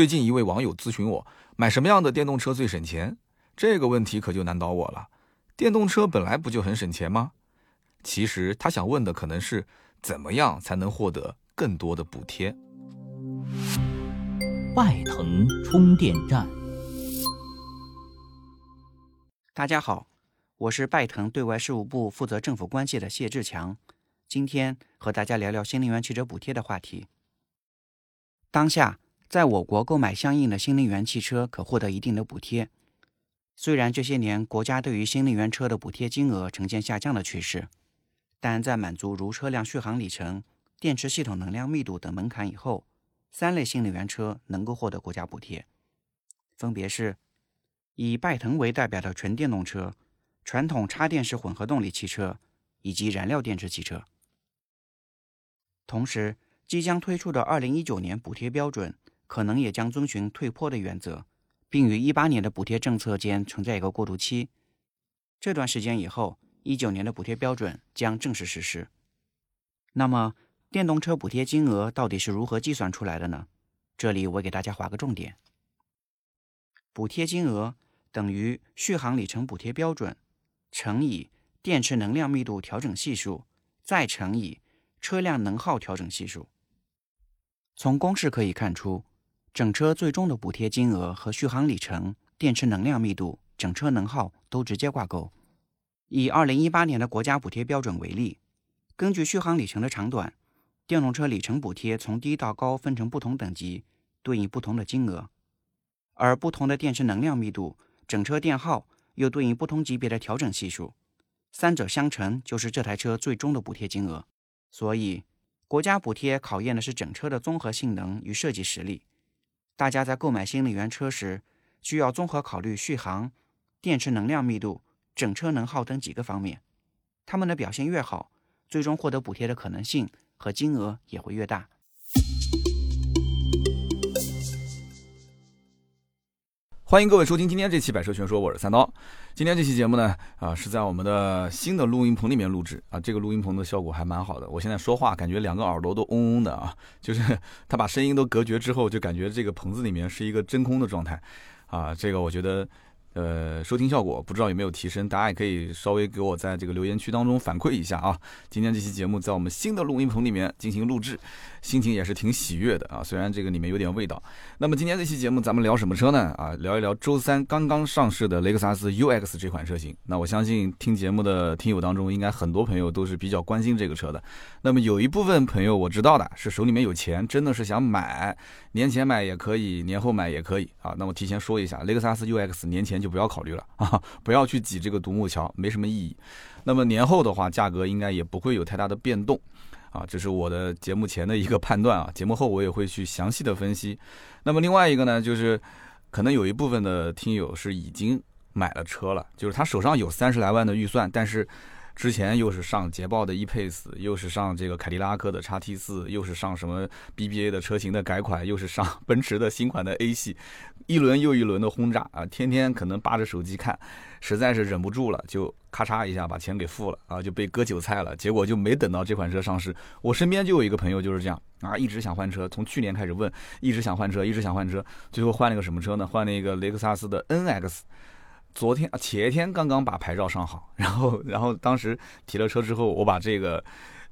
最近一位网友咨询我，买什么样的电动车最省钱？这个问题可就难倒我了。电动车本来不就很省钱吗？其实他想问的可能是，怎么样才能获得更多的补贴？拜腾充电站。大家好，我是拜腾对外事务部负责政府关系的谢志强，今天和大家聊聊新能源汽车补贴的话题。当下。在我国购买相应的新能源汽车可获得一定的补贴。虽然这些年国家对于新能源车的补贴金额呈现下降的趋势，但在满足如车辆续航里程、电池系统能量密度等门槛以后，三类新能源车能够获得国家补贴，分别是以拜腾为代表的纯电动车、传统插电式混合动力汽车以及燃料电池汽车。同时，即将推出的二零一九年补贴标准。可能也将遵循退坡的原则，并与一八年的补贴政策间存在一个过渡期。这段时间以后，一九年的补贴标准将正式实施。那么，电动车补贴金额到底是如何计算出来的呢？这里我给大家划个重点：补贴金额等于续航里程补贴标准乘以电池能量密度调整系数，再乘以车辆能耗调整系数。从公式可以看出。整车最终的补贴金额和续航里程、电池能量密度、整车能耗都直接挂钩。以二零一八年的国家补贴标准为例，根据续航里程的长短，电动车里程补贴从低到高分成不同等级，对应不同的金额；而不同的电池能量密度、整车电耗又对应不同级别的调整系数，三者相乘就是这台车最终的补贴金额。所以，国家补贴考验的是整车的综合性能与设计实力。大家在购买新能源车时，需要综合考虑续航、电池能量密度、整车能耗等几个方面。它们的表现越好，最终获得补贴的可能性和金额也会越大。欢迎各位收听今天这期《百车全说》，我是三刀。今天这期节目呢，啊，是在我们的新的录音棚里面录制啊，这个录音棚的效果还蛮好的。我现在说话感觉两个耳朵都嗡嗡的啊，就是它把声音都隔绝之后，就感觉这个棚子里面是一个真空的状态啊，这个我觉得。呃，收听效果不知道有没有提升，大家也可以稍微给我在这个留言区当中反馈一下啊。今天这期节目在我们新的录音棚里面进行录制，心情也是挺喜悦的啊。虽然这个里面有点味道。那么今天这期节目咱们聊什么车呢？啊，聊一聊周三刚刚上市的雷克萨斯 UX 这款车型。那我相信听节目的听友当中，应该很多朋友都是比较关心这个车的。那么有一部分朋友我知道的是手里面有钱，真的是想买，年前买也可以，年后买也可以啊。那我提前说一下，雷克萨斯 UX 年前就不要考虑了啊，不要去挤这个独木桥，没什么意义。那么年后的话，价格应该也不会有太大的变动啊，这是我的节目前的一个判断啊。节目后我也会去详细的分析。那么另外一个呢，就是可能有一部分的听友是已经买了车了，就是他手上有三十来万的预算，但是。之前又是上捷豹的 E-Pace，又是上这个凯迪拉克的 x T 四，又是上什么 BBA 的车型的改款，又是上奔驰的新款的 A 系，一轮又一轮的轰炸啊！天天可能扒着手机看，实在是忍不住了，就咔嚓一下把钱给付了啊，就被割韭菜了。结果就没等到这款车上市。我身边就有一个朋友就是这样啊，一直想换车，从去年开始问，一直想换车，一直想换车，最后换了个什么车呢？换了一个雷克萨斯的 NX。昨天啊，前天刚刚把牌照上好，然后，然后当时提了车之后，我把这个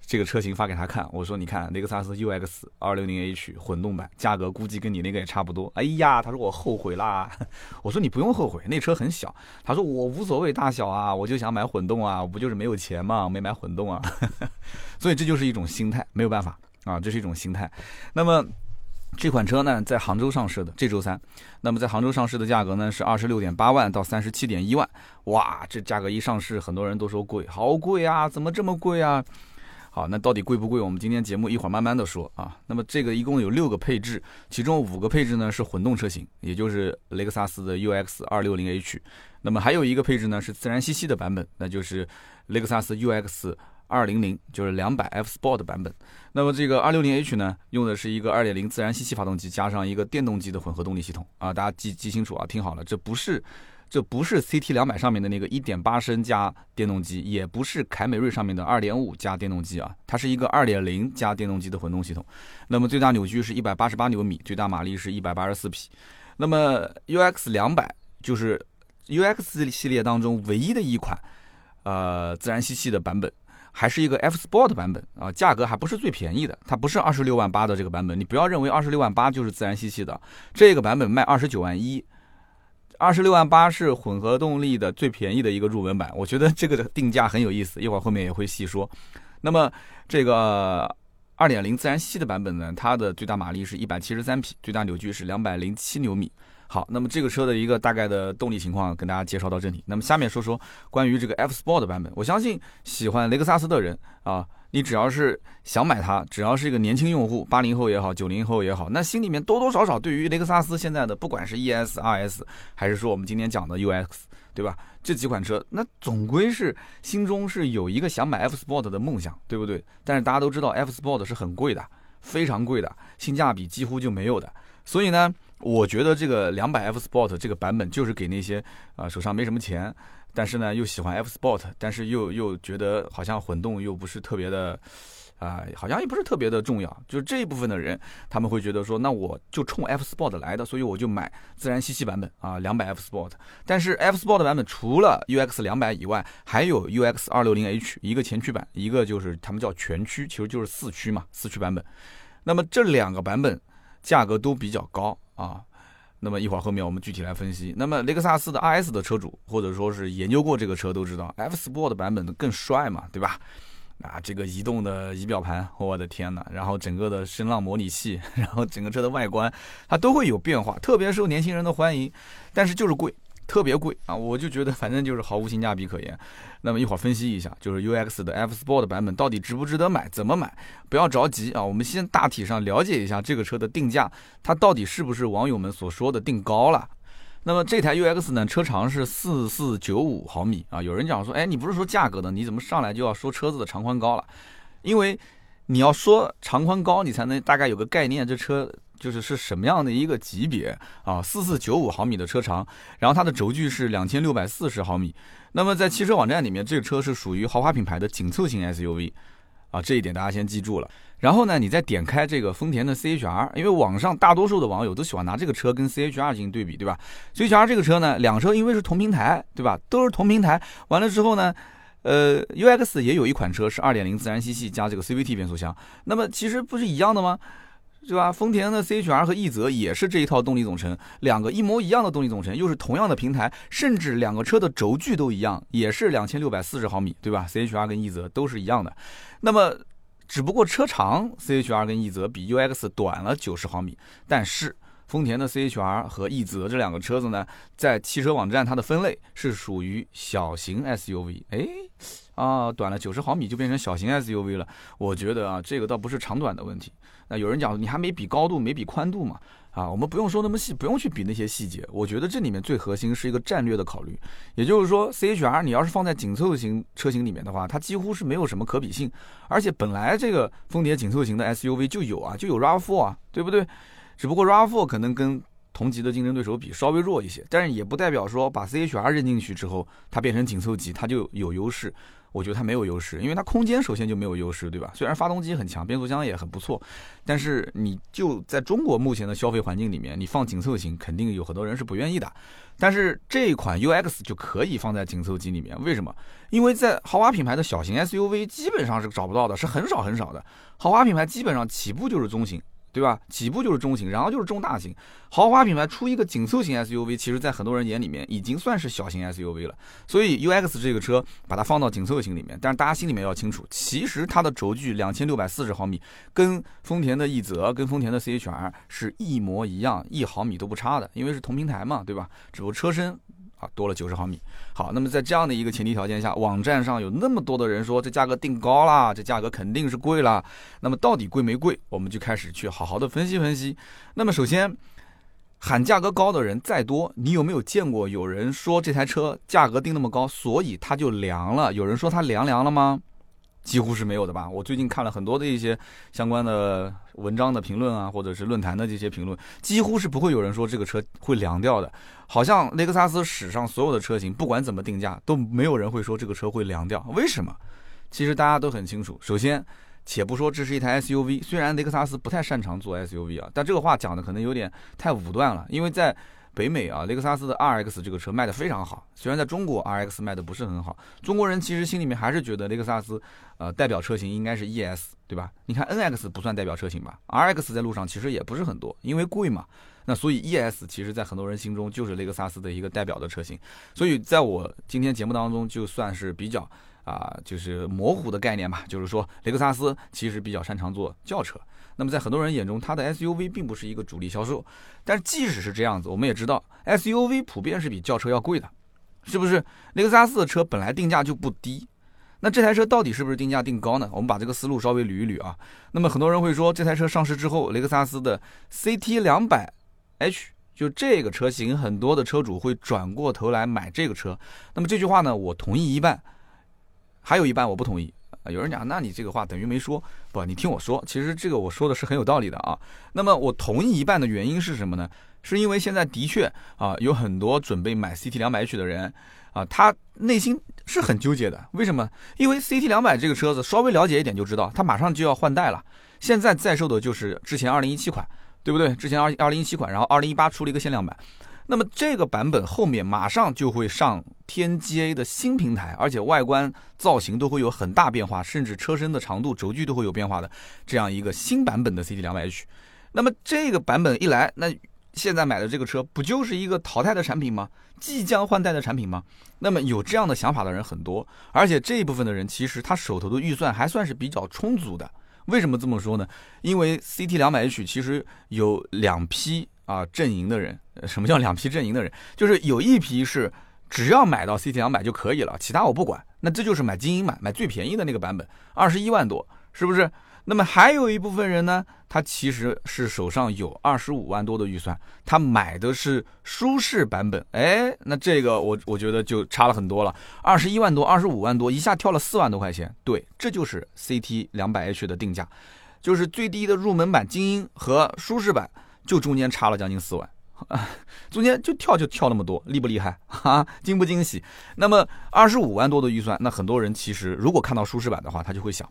这个车型发给他看，我说：“你看雷克萨斯 UX 260h 混动版，价格估计跟你那个也差不多。”哎呀，他说我后悔啦。我说你不用后悔，那车很小。他说我无所谓大小啊，我就想买混动啊，我不就是没有钱嘛，没买混动啊。所以这就是一种心态，没有办法啊，这是一种心态。那么。这款车呢，在杭州上市的这周三，那么在杭州上市的价格呢是二十六点八万到三十七点一万，哇，这价格一上市，很多人都说贵，好贵啊，怎么这么贵啊？好，那到底贵不贵？我们今天节目一会儿慢慢的说啊。那么这个一共有六个配置，其中五个配置呢是混动车型，也就是雷克萨斯的 UX 二六零 H，那么还有一个配置呢是自然吸气的版本，那就是雷克萨斯 UX。二零零就是两百 F Sport 版本，那么这个二六零 H 呢，用的是一个二点零自然吸气发动机加上一个电动机的混合动力系统啊，大家记记清楚啊，听好了，这不是这不是 CT 两百上面的那个一点八升加电动机，也不是凯美瑞上面的二点五加电动机啊，它是一个二点零加电动机的混动系统。那么最大扭矩是一百八十八牛米，最大马力是一百八十四匹。那么 UX 两百就是 UX 系列当中唯一的一款，呃，自然吸气的版本。还是一个 F Sport 版本啊，价格还不是最便宜的，它不是二十六万八的这个版本，你不要认为二十六万八就是自然吸气的，这个版本卖二十九万一，二十六万八是混合动力的最便宜的一个入门版，我觉得这个定价很有意思，一会儿后面也会细说。那么这个二点零自然吸的版本呢，它的最大马力是一百七十三匹，最大扭矩是两百零七牛米。好，那么这个车的一个大概的动力情况跟大家介绍到这里。那么下面说说关于这个 F Sport 的版本。我相信喜欢雷克萨斯的人啊，你只要是想买它，只要是一个年轻用户，八零后也好，九零后也好，那心里面多多少少对于雷克萨斯现在的不管是 ES、RS，还是说我们今天讲的 UX，对吧？这几款车，那总归是心中是有一个想买 F Sport 的梦想，对不对？但是大家都知道 F Sport 是很贵的，非常贵的，性价比几乎就没有的。所以呢。我觉得这个两百 F Sport 这个版本就是给那些啊手上没什么钱，但是呢又喜欢 F Sport，但是又又觉得好像混动又不是特别的啊，好像也不是特别的重要。就是这一部分的人，他们会觉得说，那我就冲 F Sport 来的，所以我就买自然吸气版本啊，两百 F Sport。但是 F Sport 版本除了 UX 两百以外，还有 UX 二六零 H 一个前驱版，一个就是他们叫全驱，其实就是四驱嘛，四驱版本。那么这两个版本价格都比较高。啊，那么一会儿后面我们具体来分析。那么雷克萨斯的 RS 的车主，或者说是研究过这个车都知道，F Sport 版本的更帅嘛，对吧？啊，这个移动的仪表盘，我的天呐，然后整个的声浪模拟器，然后整个车的外观，它都会有变化，特别受年轻人的欢迎，但是就是贵。特别贵啊，我就觉得反正就是毫无性价比可言。那么一会儿分析一下，就是 UX 的 F Sport 版本到底值不值得买，怎么买？不要着急啊，我们先大体上了解一下这个车的定价，它到底是不是网友们所说的定高了？那么这台 UX 呢，车长是四四九五毫米啊。有人讲说，哎，你不是说价格的，你怎么上来就要说车子的长宽高了？因为你要说长宽高，你才能大概有个概念，这车。就是是什么样的一个级别啊？四四九五毫米的车长，然后它的轴距是两千六百四十毫米。那么在汽车网站里面，这个车是属于豪华品牌的紧凑型 SUV 啊，这一点大家先记住了。然后呢，你再点开这个丰田的 CHR，因为网上大多数的网友都喜欢拿这个车跟 CHR 进行对比，对吧？CHR 这个车呢，两车因为是同平台，对吧？都是同平台。完了之后呢，呃，UX 也有一款车是二点零自然吸气加这个 CVT 变速箱，那么其实不是一样的吗？对吧？丰田的 CHR 和奕泽也是这一套动力总成，两个一模一样的动力总成，又是同样的平台，甚至两个车的轴距都一样，也是两千六百四十毫米，对吧？CHR 跟奕泽都是一样的。那么，只不过车长 CHR 跟奕泽比 UX 短了九十毫米，但是丰田的 CHR 和奕泽这两个车子呢，在汽车网站它的分类是属于小型 SUV。哎，啊，短了九十毫米就变成小型 SUV 了。我觉得啊，这个倒不是长短的问题。那有人讲你还没比高度，没比宽度嘛？啊，我们不用说那么细，不用去比那些细节。我觉得这里面最核心是一个战略的考虑，也就是说，CHR 你要是放在紧凑型车型里面的话，它几乎是没有什么可比性。而且本来这个丰田紧凑型的 SUV 就有啊，就有 RAV4 啊，对不对？只不过 RAV4 可能跟同级的竞争对手比稍微弱一些，但是也不代表说把 CHR 扔进去之后，它变成紧凑级，它就有优势。我觉得它没有优势，因为它空间首先就没有优势，对吧？虽然发动机很强，变速箱也很不错，但是你就在中国目前的消费环境里面，你放紧凑型肯定有很多人是不愿意的。但是这款 UX 就可以放在紧凑级里面，为什么？因为在豪华品牌的小型 SUV 基本上是找不到的，是很少很少的。豪华品牌基本上起步就是中型。对吧？起步就是中型，然后就是中大型。豪华品牌出一个紧凑型 SUV，其实在很多人眼里面已经算是小型 SUV 了。所以 UX 这个车把它放到紧凑型里面，但是大家心里面要清楚，其实它的轴距两千六百四十毫米，跟丰田的奕泽、跟丰田的 CHR 是一模一样，一毫米都不差的，因为是同平台嘛，对吧？只不过车身。啊，多了九十毫米。好，那么在这样的一个前提条件下，网站上有那么多的人说这价格定高了，这价格肯定是贵了。那么到底贵没贵？我们就开始去好好的分析分析。那么首先，喊价格高的人再多，你有没有见过有人说这台车价格定那么高，所以它就凉了？有人说它凉凉了吗？几乎是没有的吧？我最近看了很多的一些相关的文章的评论啊，或者是论坛的这些评论，几乎是不会有人说这个车会凉掉的。好像雷克萨斯史上所有的车型，不管怎么定价，都没有人会说这个车会凉掉。为什么？其实大家都很清楚。首先，且不说这是一台 SUV，虽然雷克萨斯不太擅长做 SUV 啊，但这个话讲的可能有点太武断了，因为在。北美啊，雷克萨斯的 RX 这个车卖的非常好，虽然在中国 RX 卖的不是很好，中国人其实心里面还是觉得雷克萨斯，呃，代表车型应该是 ES，对吧？你看 NX 不算代表车型吧？RX 在路上其实也不是很多，因为贵嘛。那所以 ES 其实在很多人心中就是雷克萨斯的一个代表的车型。所以在我今天节目当中，就算是比较啊，就是模糊的概念吧，就是说雷克萨斯其实比较擅长做轿车。那么在很多人眼中，它的 SUV 并不是一个主力销售，但是即使是这样子，我们也知道 SUV 普遍是比轿车要贵的，是不是？雷克萨斯的车本来定价就不低，那这台车到底是不是定价定高呢？我们把这个思路稍微捋一捋啊。那么很多人会说，这台车上市之后，雷克萨斯的 CT 两百 H 就这个车型，很多的车主会转过头来买这个车。那么这句话呢，我同意一半，还有一半我不同意。啊有人讲，那你这个话等于没说，不，你听我说，其实这个我说的是很有道理的啊。那么我同意一半的原因是什么呢？是因为现在的确啊，有很多准备买 CT 两百 H 的人啊，他内心是很纠结的。为什么？因为 CT 两百这个车子稍微了解一点就知道，它马上就要换代了。现在在售的就是之前二零一七款，对不对？之前二二零一七款，然后二零一八出了一个限量版。那么这个版本后面马上就会上天 GA 的新平台，而且外观造型都会有很大变化，甚至车身的长度、轴距都会有变化的这样一个新版本的 CT 两百 H。那么这个版本一来，那现在买的这个车不就是一个淘汰的产品吗？即将换代的产品吗？那么有这样的想法的人很多，而且这一部分的人其实他手头的预算还算是比较充足的。为什么这么说呢？因为 CT 两百 H 其实有两批。啊，阵营的人，什么叫两批阵营的人？就是有一批是只要买到 CT 两百就可以了，其他我不管。那这就是买精英版，买最便宜的那个版本，二十一万多，是不是？那么还有一部分人呢，他其实是手上有二十五万多的预算，他买的是舒适版本。哎，那这个我我觉得就差了很多了，二十一万多，二十五万多，一下跳了四万多块钱。对，这就是 CT 两百 H 的定价，就是最低的入门版精英和舒适版。就中间差了将近四万，中间就跳就跳那么多，厉不厉害 啊？惊不惊喜？那么二十五万多的预算，那很多人其实如果看到舒适版的话，他就会想，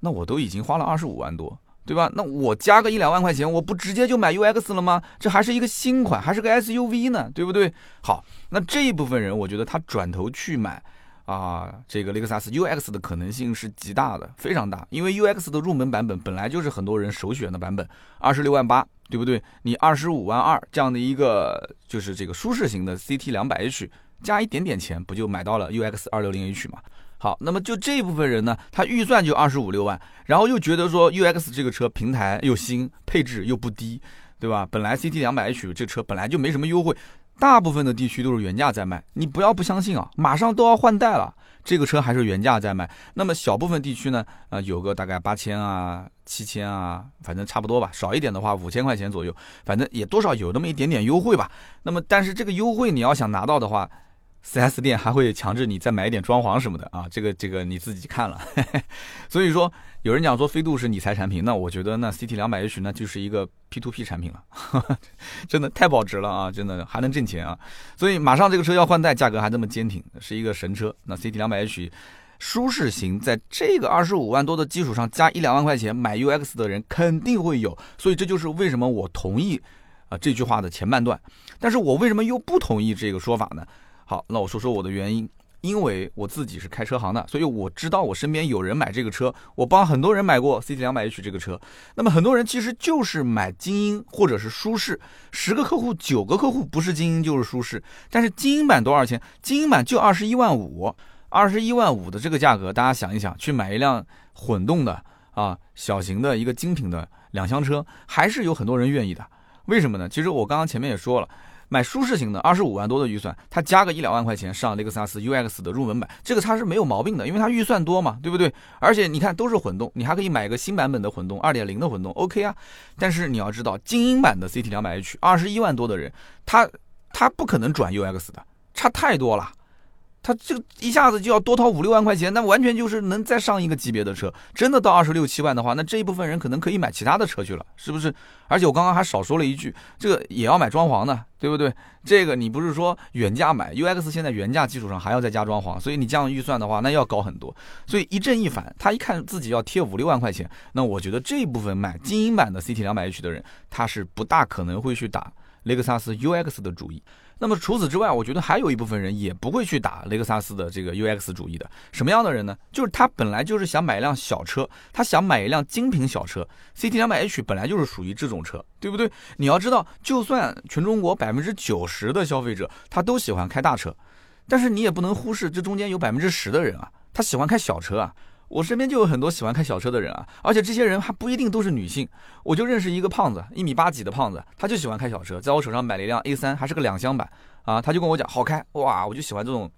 那我都已经花了二十五万多，对吧？那我加个一两万块钱，我不直接就买 UX 了吗？这还是一个新款，还是个 SUV 呢，对不对？好，那这一部分人，我觉得他转头去买。啊，这个雷克萨斯 UX 的可能性是极大的，非常大，因为 UX 的入门版本本来就是很多人首选的版本，二十六万八，对不对？你二十五万二这样的一个就是这个舒适型的 CT 两百 H，加一点点钱不就买到了 UX 二六零 H 嘛？好，那么就这部分人呢，他预算就二十五六万，然后又觉得说 UX 这个车平台又新，配置又不低，对吧？本来 CT 两百 H 这车本来就没什么优惠。大部分的地区都是原价在卖，你不要不相信啊，马上都要换代了，这个车还是原价在卖。那么小部分地区呢，呃，有个大概八千啊、七千啊，反正差不多吧。少一点的话，五千块钱左右，反正也多少有那么一点点优惠吧。那么，但是这个优惠你要想拿到的话，4S 店还会强制你再买一点装潢什么的啊，这个这个你自己看了。所以说，有人讲说飞度是理财产品，那我觉得那 CT 两百 H 那就是一个 P2P 产品了，真的太保值了啊，真的还能挣钱啊。所以马上这个车要换代，价格还这么坚挺，是一个神车。那 CT 两百 H 舒适型，在这个二十五万多的基础上加一两万块钱买 UX 的人肯定会有，所以这就是为什么我同意啊这句话的前半段，但是我为什么又不同意这个说法呢？好，那我说说我的原因，因为我自己是开车行的，所以我知道我身边有人买这个车，我帮很多人买过 CT 两百 H 这个车。那么很多人其实就是买精英或者是舒适，十个客户九个客户不是精英就是舒适。但是精英版多少钱？精英版就二十一万五，二十一万五的这个价格，大家想一想，去买一辆混动的啊小型的一个精品的两厢车，还是有很多人愿意的。为什么呢？其实我刚刚前面也说了。买舒适型的二十五万多的预算，他加个一两万块钱上雷克萨斯 UX 的入门版，这个它是没有毛病的，因为它预算多嘛，对不对？而且你看都是混动，你还可以买个新版本的混动，二点零的混动，OK 啊。但是你要知道，精英版的 CT 两百 H 二十一万多的人，他他不可能转 UX 的，差太多了。它这个一下子就要多掏五六万块钱，那完全就是能再上一个级别的车。真的到二十六七万的话，那这一部分人可能可以买其他的车去了，是不是？而且我刚刚还少说了一句，这个也要买装潢的，对不对？这个你不是说原价买 UX，现在原价基础上还要再加装潢，所以你这样预算的话，那要高很多。所以一正一反，他一看自己要贴五六万块钱，那我觉得这一部分买精英版的 CT 两百 H 的人，他是不大可能会去打雷克萨斯 UX 的主意。那么除此之外，我觉得还有一部分人也不会去打雷克萨斯的这个 UX 主义的。什么样的人呢？就是他本来就是想买一辆小车，他想买一辆精品小车。CT 两百 H 本来就是属于这种车，对不对？你要知道，就算全中国百分之九十的消费者他都喜欢开大车，但是你也不能忽视这中间有百分之十的人啊，他喜欢开小车啊。我身边就有很多喜欢开小车的人啊，而且这些人还不一定都是女性。我就认识一个胖子，一米八几的胖子，他就喜欢开小车，在我手上买了一辆 A 三，还是个两厢版啊。他就跟我讲好开哇，我就喜欢这种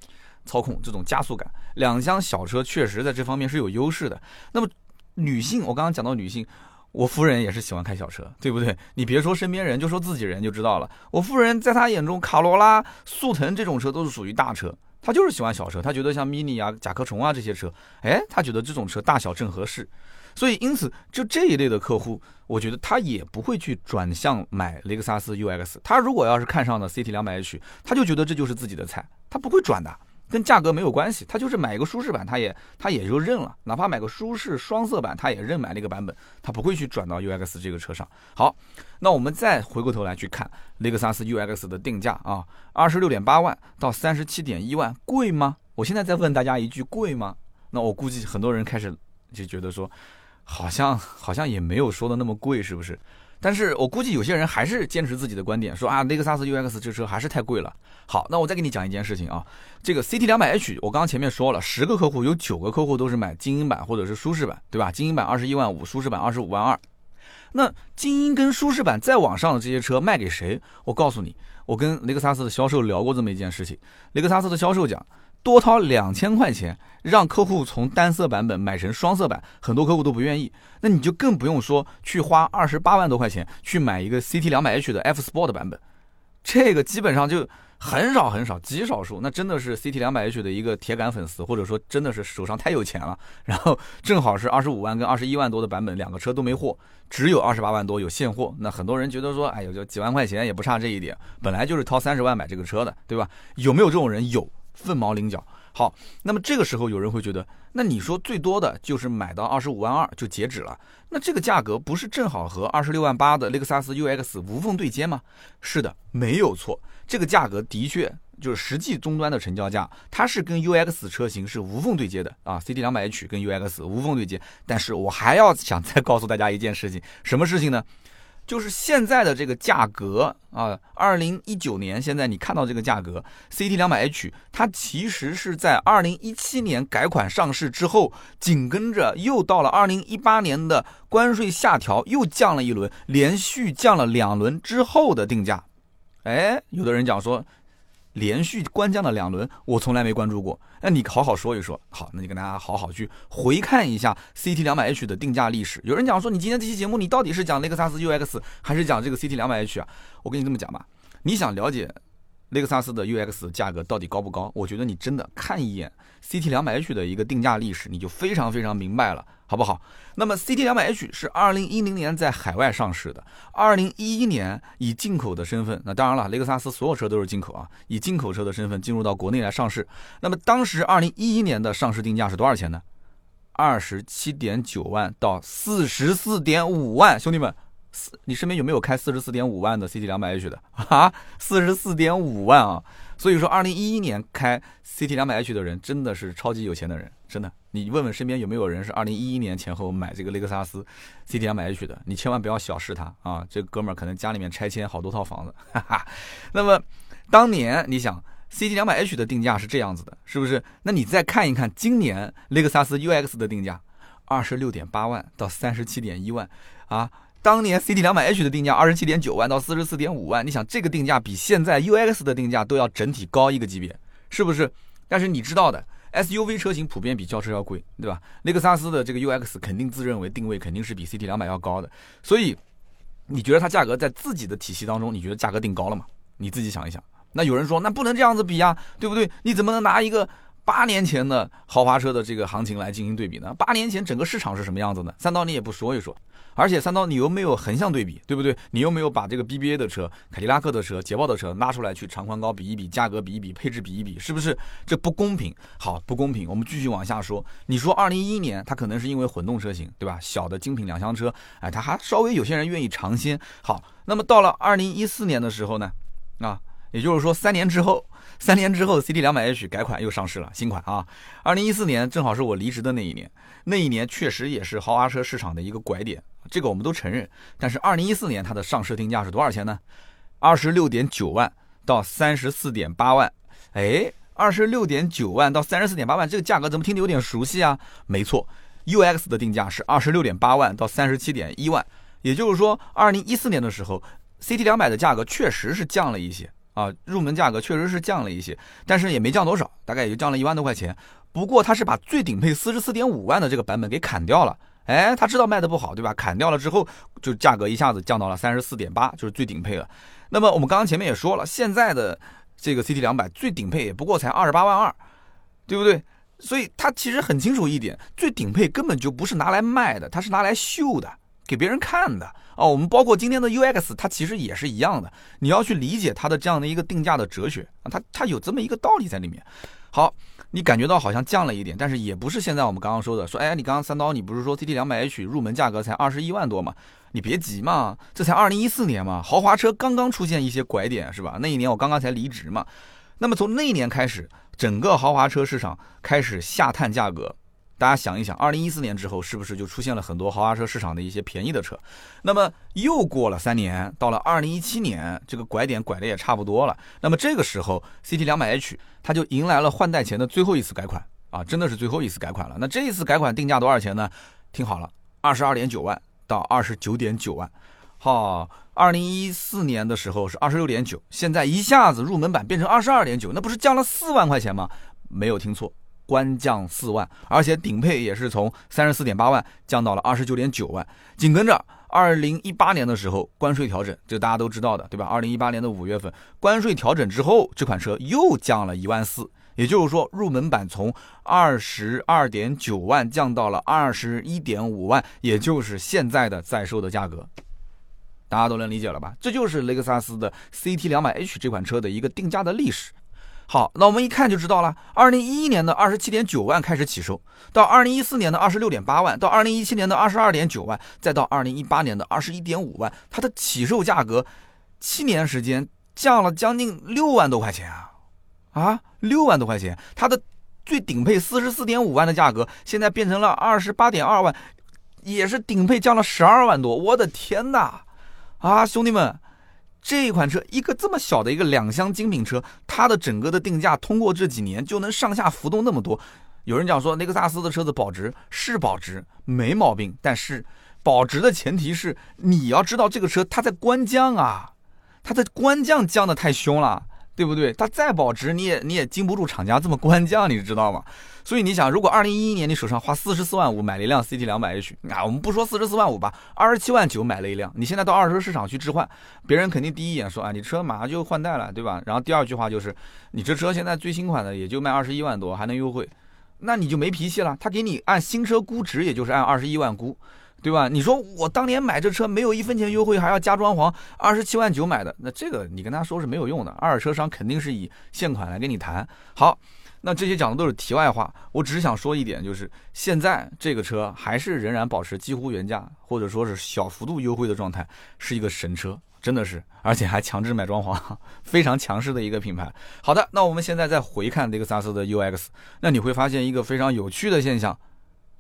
操控、这种加速感。两厢小车确实在这方面是有优势的。那么女性，我刚刚讲到女性，我夫人也是喜欢开小车，对不对？你别说身边人，就说自己人就知道了。我夫人在她眼中，卡罗拉、速腾这种车都是属于大车。他就是喜欢小车，他觉得像 mini 啊、甲壳虫啊这些车，哎，他觉得这种车大小正合适，所以因此就这一类的客户，我觉得他也不会去转向买雷克萨斯 UX。他如果要是看上了 CT 两百 H，他就觉得这就是自己的菜，他不会转的。跟价格没有关系，他就是买一个舒适版，他也他也就认了，哪怕买个舒适双色版，他也认买那个版本，他不会去转到 UX 这个车上。好，那我们再回过头来去看雷克萨斯 UX 的定价啊，二十六点八万到三十七点一万，贵吗？我现在再问大家一句，贵吗？那我估计很多人开始就觉得说，好像好像也没有说的那么贵，是不是？但是我估计有些人还是坚持自己的观点，说啊，雷克萨斯 UX 这车还是太贵了。好，那我再给你讲一件事情啊，这个 CT 两百 H，我刚刚前面说了，十个客户有九个客户都是买精英版或者是舒适版，对吧？精英版二十一万五，舒适版二十五万二。那精英跟舒适版再往上的这些车卖给谁？我告诉你，我跟雷克萨斯的销售聊过这么一件事情，雷克萨斯的销售讲。多掏两千块钱，让客户从单色版本买成双色版，很多客户都不愿意。那你就更不用说去花二十八万多块钱去买一个 CT 两百 H 的 F Sport 版本，这个基本上就很少很少，极少数。那真的是 CT 两百 H 的一个铁杆粉丝，或者说真的是手上太有钱了，然后正好是二十五万跟二十一万多的版本，两个车都没货，只有二十八万多有现货。那很多人觉得说，哎呦，就几万块钱也不差这一点，本来就是掏三十万买这个车的，对吧？有没有这种人？有。凤毛麟角。好，那么这个时候有人会觉得，那你说最多的就是买到二十五万二就截止了，那这个价格不是正好和二十六万八的雷克萨斯 UX 无缝对接吗？是的，没有错，这个价格的确就是实际终端的成交价，它是跟 UX 车型是无缝对接的啊，CT 两百 H 跟 UX 无缝对接。但是我还要想再告诉大家一件事情，什么事情呢？就是现在的这个价格啊，二零一九年现在你看到这个价格，CT 两百 H，它其实是在二零一七年改款上市之后，紧跟着又到了二零一八年的关税下调，又降了一轮，连续降了两轮之后的定价。哎，有的人讲说。连续关降了两轮，我从来没关注过。那你好好说一说。好，那你跟大家好好去回看一下 CT 两百 H 的定价历史。有人讲说，你今天这期节目，你到底是讲雷克萨斯 UX 还是讲这个 CT 两百 H 啊？我跟你这么讲吧，你想了解雷克萨斯的 UX 价格到底高不高？我觉得你真的看一眼 CT 两百 H 的一个定价历史，你就非常非常明白了。好不好？那么 CT 两百 H 是二零一零年在海外上市的，二零一一年以进口的身份，那当然了，雷克萨斯所有车都是进口啊，以进口车的身份进入到国内来上市。那么当时二零一一年的上市定价是多少钱呢？二十七点九万到四十四点五万，兄弟们，你身边有没有开四十四点五万的 CT 两百 H 的 啊？四十四点五万啊！所以说，二零一一年开 CT 两百 H 的人真的是超级有钱的人，真的。你问问身边有没有人是二零一一年前后买这个雷克萨斯 CT 两百 H 的？你千万不要小视他啊！这哥们儿可能家里面拆迁好多套房子。哈哈。那么当年你想 CT 两百 H 的定价是这样子的，是不是？那你再看一看今年雷克萨斯 UX 的定价，二十六点八万到三十七点一万啊。当年 CT 两百 H 的定价二十七点九万到四十四点五万，你想这个定价比现在 UX 的定价都要整体高一个级别，是不是？但是你知道的，SUV 车型普遍比轿车要贵，对吧？雷克萨斯的这个 UX 肯定自认为定位肯定是比 CT 两百要高的，所以你觉得它价格在自己的体系当中，你觉得价格定高了吗？你自己想一想，那有人说，那不能这样子比呀，对不对？你怎么能拿一个八年前的豪华车的这个行情来进行对比呢？八年前整个市场是什么样子呢？三刀你也不说一说。而且三刀，你又没有横向对比，对不对？你又没有把这个 BBA 的车、凯迪拉克的车、捷豹的车拉出来去长宽高比一比，价格比一比，配置比一比，是不是？这不公平。好，不公平。我们继续往下说。你说二零一一年它可能是因为混动车型，对吧？小的精品两厢车，哎，它还稍微有些人愿意尝鲜。好，那么到了二零一四年的时候呢？啊，也就是说三年之后，三年之后，CT 两百 H 改款又上市了，新款啊。二零一四年正好是我离职的那一年，那一年确实也是豪华车市场的一个拐点。这个我们都承认，但是二零一四年它的上市定价是多少钱呢？二十六点九万到三十四点八万。哎，二十六点九万到三十四点八万，这个价格怎么听着有点熟悉啊？没错，UX 的定价是二十六点八万到三十七点一万。也就是说，二零一四年的时候，CT 两百的价格确实是降了一些啊，入门价格确实是降了一些，但是也没降多少，大概也就降了一万多块钱。不过它是把最顶配四十四点五万的这个版本给砍掉了。哎，他知道卖的不好，对吧？砍掉了之后，就价格一下子降到了三十四点八，就是最顶配了。那么我们刚刚前面也说了，现在的这个 CT 两百最顶配也不过才二十八万二，对不对？所以他其实很清楚一点，最顶配根本就不是拿来卖的，它是拿来秀的，给别人看的哦。我们包括今天的 UX，它其实也是一样的，你要去理解它的这样的一个定价的哲学啊，它它有这么一个道理在里面。好。你感觉到好像降了一点，但是也不是现在我们刚刚说的，说哎，你刚刚三刀，你不是说 CT 两百 H 入门价格才二十一万多吗？你别急嘛，这才二零一四年嘛，豪华车刚刚出现一些拐点是吧？那一年我刚刚才离职嘛，那么从那一年开始，整个豪华车市场开始下探价格。大家想一想，二零一四年之后是不是就出现了很多豪华车市场的一些便宜的车？那么又过了三年，到了二零一七年，这个拐点拐的也差不多了。那么这个时候，CT 两百 H 它就迎来了换代前的最后一次改款啊，真的是最后一次改款了。那这一次改款定价多少钱呢？听好了，二十二点九万到二十九点九万。好，二零一四年的时候是二十六点九，现在一下子入门版变成二十二点九，那不是降了四万块钱吗？没有听错。官降四万，而且顶配也是从三十四点八万降到了二十九点九万。紧跟着，二零一八年的时候关税调整，这大家都知道的，对吧？二零一八年的五月份关税调整之后，这款车又降了一万四，也就是说入门版从二十二点九万降到了二十一点五万，也就是现在的在售的价格，大家都能理解了吧？这就是雷克萨斯的 CT 两百 H 这款车的一个定价的历史。好，那我们一看就知道了。二零一一年的二十七点九万开始起售，到二零一四年的二十六点八万，到二零一七年的二十二点九万，再到二零一八年的二十一点五万，它的起售价格七年时间降了将近六万多块钱啊！啊，六万多块钱，它的最顶配四十四点五万的价格现在变成了二十八点二万，也是顶配降了十二万多。我的天哪！啊，兄弟们！这一款车，一个这么小的一个两厢精品车，它的整个的定价通过这几年就能上下浮动那么多。有人讲说雷克萨斯的车子保值是保值，没毛病，但是保值的前提是你要知道这个车它在官降啊，它在官降降的太凶了。对不对？它再保值，你也你也经不住厂家这么官降，你知道吗？所以你想，如果二零一一年你手上花四十四万五买了一辆 CT 两百 H，啊，我们不说四十四万五吧，二十七万九买了一辆，你现在到二手车市场去置换，别人肯定第一眼说啊，你车马上就换代了，对吧？然后第二句话就是，你这车现在最新款的也就卖二十一万多，还能优惠，那你就没脾气了。他给你按新车估值，也就是按二十一万估。对吧？你说我当年买这车没有一分钱优惠，还要加装潢，二十七万九买的，那这个你跟他说是没有用的。二手车商肯定是以现款来跟你谈。好，那这些讲的都是题外话，我只是想说一点，就是现在这个车还是仍然保持几乎原价，或者说是小幅度优惠的状态，是一个神车，真的是，而且还强制买 装潢，非常强势的一个品牌。好的，那我们现在再回看雷克萨斯的 UX，那你会发现一个非常有趣的现象。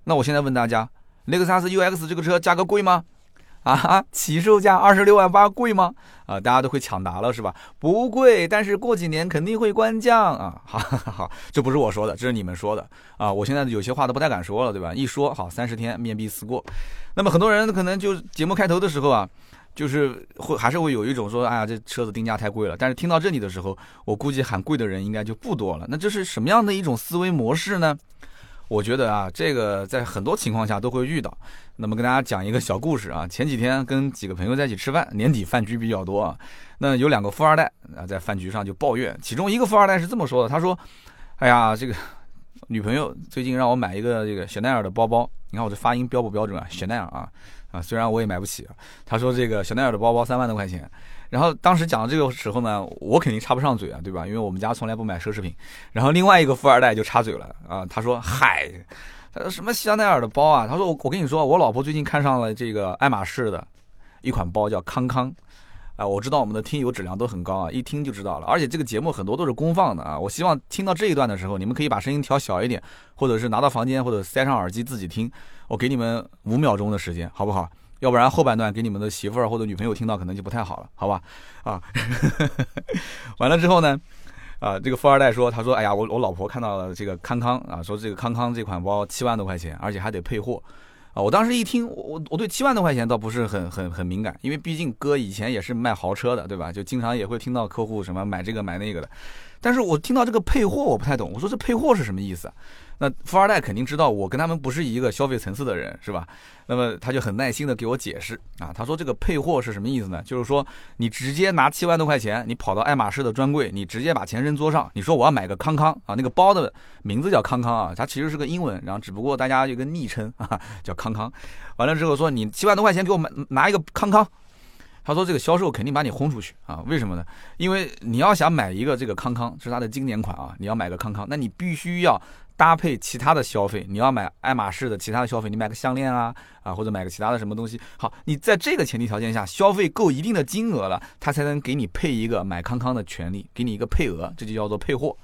那我现在问大家。雷克萨斯 UX 这个车价格贵吗？啊，起售价二十六万八，贵吗？啊，大家都会抢答了是吧？不贵，但是过几年肯定会官降啊！好，好，这不是我说的，这是你们说的啊！我现在有些话都不太敢说了，对吧？一说好，三十天面壁思过。那么很多人可能就节目开头的时候啊，就是会还是会有一种说，哎呀，这车子定价太贵了。但是听到这里的时候，我估计喊贵的人应该就不多了。那这是什么样的一种思维模式呢？我觉得啊，这个在很多情况下都会遇到。那么跟大家讲一个小故事啊，前几天跟几个朋友在一起吃饭，年底饭局比较多啊。那有两个富二代啊，在饭局上就抱怨，其中一个富二代是这么说的，他说：“哎呀，这个女朋友最近让我买一个这个香奈儿的包包，你看我这发音标不标准啊？香奈儿啊啊，虽然我也买不起啊。他说这个香奈儿的包包三万多块钱。”然后当时讲到这个时候呢，我肯定插不上嘴啊，对吧？因为我们家从来不买奢侈品。然后另外一个富二代就插嘴了啊，他说：“嗨，他说什么香奈儿的包啊？他说我我跟你说，我老婆最近看上了这个爱马仕的一款包，叫康康。啊，我知道我们的听友质量都很高啊，一听就知道了。而且这个节目很多都是公放的啊，我希望听到这一段的时候，你们可以把声音调小一点，或者是拿到房间或者塞上耳机自己听。我给你们五秒钟的时间，好不好？”要不然后半段给你们的媳妇儿或者女朋友听到可能就不太好了，好吧？啊，完了之后呢，啊，这个富二代说，他说，哎呀，我我老婆看到了这个康康啊，说这个康康这款包七万多块钱，而且还得配货，啊，我当时一听，我我对七万多块钱倒不是很很很敏感，因为毕竟哥以前也是卖豪车的，对吧？就经常也会听到客户什么买这个买那个的，但是我听到这个配货我不太懂，我说这配货是什么意思？那富二代肯定知道我跟他们不是一个消费层次的人，是吧？那么他就很耐心的给我解释啊，他说这个配货是什么意思呢？就是说你直接拿七万多块钱，你跑到爱马仕的专柜，你直接把钱扔桌上，你说我要买个康康啊，那个包的名字叫康康啊，它其实是个英文，然后只不过大家有个昵称啊，叫康康。完了之后说你七万多块钱给我买拿一个康康，他说这个销售肯定把你轰出去啊，为什么呢？因为你要想买一个这个康康是它的经典款啊，你要买个康康，那你必须要。搭配其他的消费，你要买爱马仕的其他的消费，你买个项链啊啊，或者买个其他的什么东西。好，你在这个前提条件下，消费够一定的金额了，他才能给你配一个买康康的权利，给你一个配额，这就叫做配货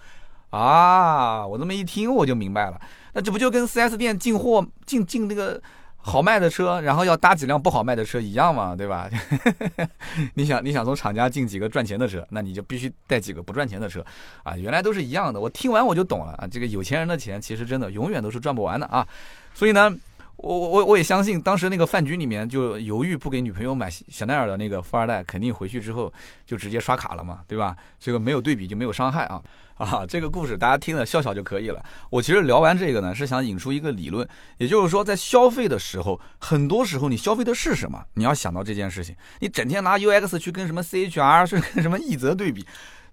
啊。我这么一听我就明白了，那这不就跟 4S 店进货进进那个。好卖的车，然后要搭几辆不好卖的车一样嘛，对吧？你想，你想从厂家进几个赚钱的车，那你就必须带几个不赚钱的车，啊，原来都是一样的。我听完我就懂了啊，这个有钱人的钱其实真的永远都是赚不完的啊。所以呢，我我我也相信，当时那个饭局里面就犹豫不给女朋友买香奈儿的那个富二代，肯定回去之后就直接刷卡了嘛，对吧？这个没有对比就没有伤害啊。啊，这个故事大家听了笑笑就可以了。我其实聊完这个呢，是想引出一个理论，也就是说，在消费的时候，很多时候你消费的是什么？你要想到这件事情。你整天拿 UX 去跟什么 CHR 去跟什么奕泽对比，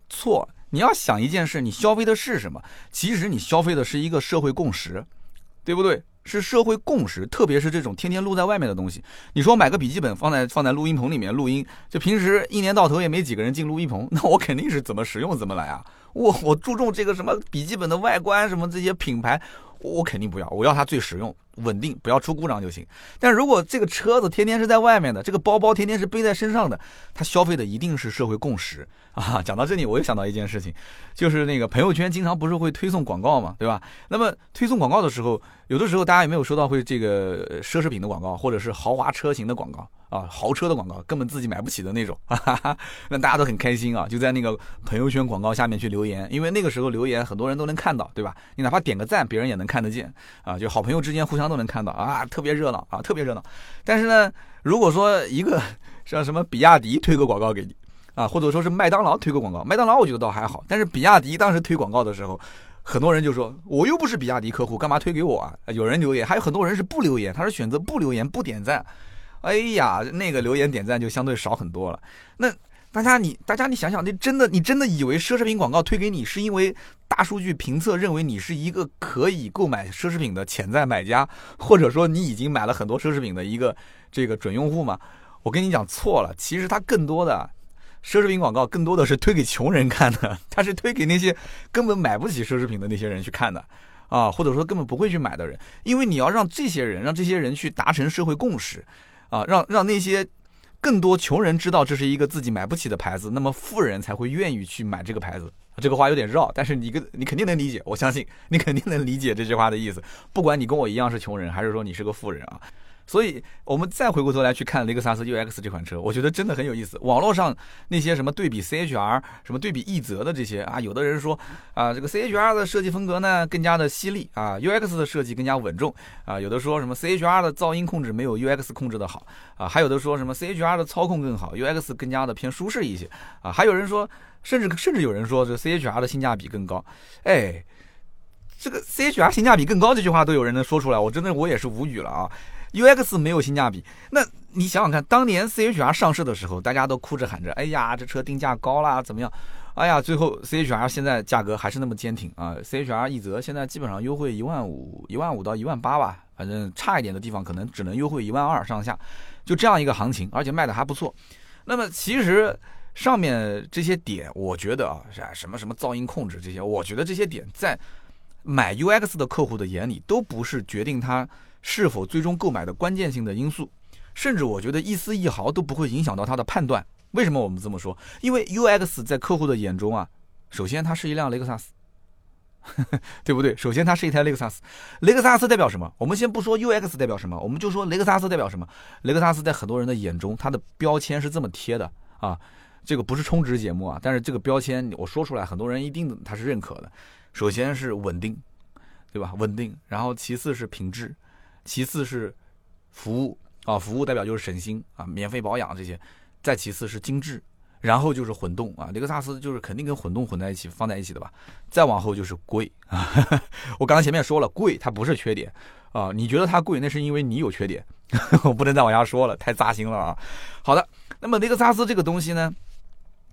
错。你要想一件事，你消费的是什么？其实你消费的是一个社会共识，对不对？是社会共识，特别是这种天天露在外面的东西。你说买个笔记本放在放在录音棚里面录音，就平时一年到头也没几个人进录音棚，那我肯定是怎么实用怎么来啊。我我注重这个什么笔记本的外观，什么这些品牌，我肯定不要，我要它最实用、稳定，不要出故障就行。但如果这个车子天天是在外面的，这个包包天天是背在身上的，它消费的一定是社会共识 啊。讲到这里，我又想到一件事情，就是那个朋友圈经常不是会推送广告嘛，对吧？那么推送广告的时候，有的时候大家有没有收到会这个奢侈品的广告，或者是豪华车型的广告？啊，豪车的广告根本自己买不起的那种，哈哈，那大家都很开心啊，就在那个朋友圈广告下面去留言，因为那个时候留言很多人都能看到，对吧？你哪怕点个赞，别人也能看得见啊，就好朋友之间互相都能看到啊，特别热闹啊，特别热闹。但是呢，如果说一个 像什么比亚迪推个广告给你啊，或者说是麦当劳推个广告，麦当劳我觉得倒还好，但是比亚迪当时推广告的时候，很多人就说我又不是比亚迪客户，干嘛推给我啊？有人留言，还有很多人是不留言，他是选择不留言不点赞。哎呀，那个留言点赞就相对少很多了。那大家你大家你想想，你真的你真的以为奢侈品广告推给你是因为大数据评测认为你是一个可以购买奢侈品的潜在买家，或者说你已经买了很多奢侈品的一个这个准用户吗？我跟你讲错了，其实它更多的奢侈品广告更多的是推给穷人看的，它是推给那些根本买不起奢侈品的那些人去看的啊，或者说根本不会去买的人，因为你要让这些人让这些人去达成社会共识。啊，让让那些更多穷人知道这是一个自己买不起的牌子，那么富人才会愿意去买这个牌子。这个话有点绕，但是你跟你肯定能理解，我相信你肯定能理解这句话的意思。不管你跟我一样是穷人，还是说你是个富人啊。所以，我们再回过头来去看雷克萨斯 UX 这款车，我觉得真的很有意思。网络上那些什么对比 CHR、什么对比奕泽的这些啊，有的人说啊，这个 CHR 的设计风格呢更加的犀利啊，UX 的设计更加稳重啊。有的说什么 CHR 的噪音控制没有 UX 控制的好啊，还有的说什么 CHR 的操控更好，UX 更加的偏舒适一些啊。还有人说，甚至甚至有人说这 CHR 的性价比更高，哎。这个 CHR 性价比更高这句话都有人能说出来，我真的我也是无语了啊。UX 没有性价比，那你想想看，当年 CHR 上市的时候，大家都哭着喊着，哎呀，这车定价高啦，怎么样？哎呀，最后 CHR 现在价格还是那么坚挺啊！CHR 一泽现在基本上优惠一万五，一万五到一万八吧，反正差一点的地方可能只能优惠一万二上下，就这样一个行情，而且卖的还不错。那么其实上面这些点，我觉得啊，什么什么噪音控制这些，我觉得这些点在买 UX 的客户的眼里都不是决定他是否最终购买的关键性的因素，甚至我觉得一丝一毫都不会影响到他的判断。为什么我们这么说？因为 UX 在客户的眼中啊，首先它是一辆雷克萨斯，对不对？首先它是一台雷克萨斯，雷克萨斯代表什么？我们先不说 UX 代表什么，我们就说雷克萨斯代表什么？雷克萨斯在很多人的眼中，它的标签是这么贴的啊，这个不是充值节目啊，但是这个标签我说出来，很多人一定他是认可的。首先是稳定，对吧？稳定，然后其次是品质，其次是服务啊，服务代表就是省心啊，免费保养这些。再其次是精致，然后就是混动啊，雷克萨斯就是肯定跟混动混在一起放在一起的吧。再往后就是贵啊，我刚才前面说了，贵它不是缺点啊，你觉得它贵，那是因为你有缺点，我不能再往下说了，太扎心了啊。好的，那么雷克萨斯这个东西呢？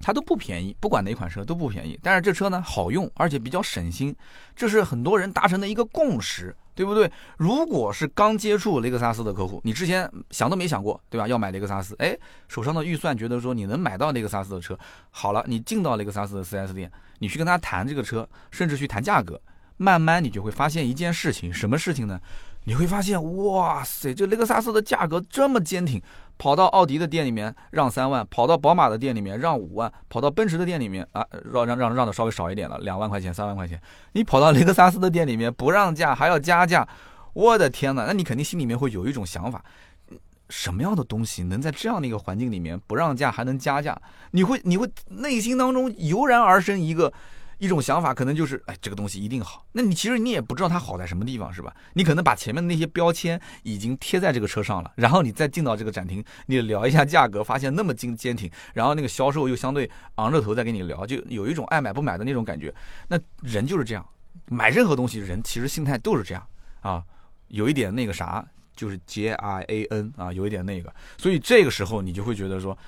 它都不便宜，不管哪款车都不便宜。但是这车呢好用，而且比较省心，这是很多人达成的一个共识，对不对？如果是刚接触雷克萨斯的客户，你之前想都没想过，对吧？要买雷克萨斯，哎，手上的预算觉得说你能买到雷克萨斯的车，好了，你进到雷克萨斯的 4S 店，你去跟他谈这个车，甚至去谈价格，慢慢你就会发现一件事情，什么事情呢？你会发现，哇塞，这雷克萨斯的价格这么坚挺，跑到奥迪的店里面让三万，跑到宝马的店里面让五万，跑到奔驰的店里面啊，让让让让的稍微少一点了，两万块钱、三万块钱。你跑到雷克萨斯的店里面不让价还要加价，我的天哪！那你肯定心里面会有一种想法，什么样的东西能在这样的一个环境里面不让价还能加价？你会你会内心当中油然而生一个。一种想法可能就是，哎，这个东西一定好。那你其实你也不知道它好在什么地方，是吧？你可能把前面的那些标签已经贴在这个车上了，然后你再进到这个展厅，你聊一下价格，发现那么坚坚挺，然后那个销售又相对昂着头在跟你聊，就有一种爱买不买的那种感觉。那人就是这样，买任何东西，人其实心态都是这样啊，有一点那个啥，就是 J I A N 啊，有一点那个，所以这个时候你就会觉得说，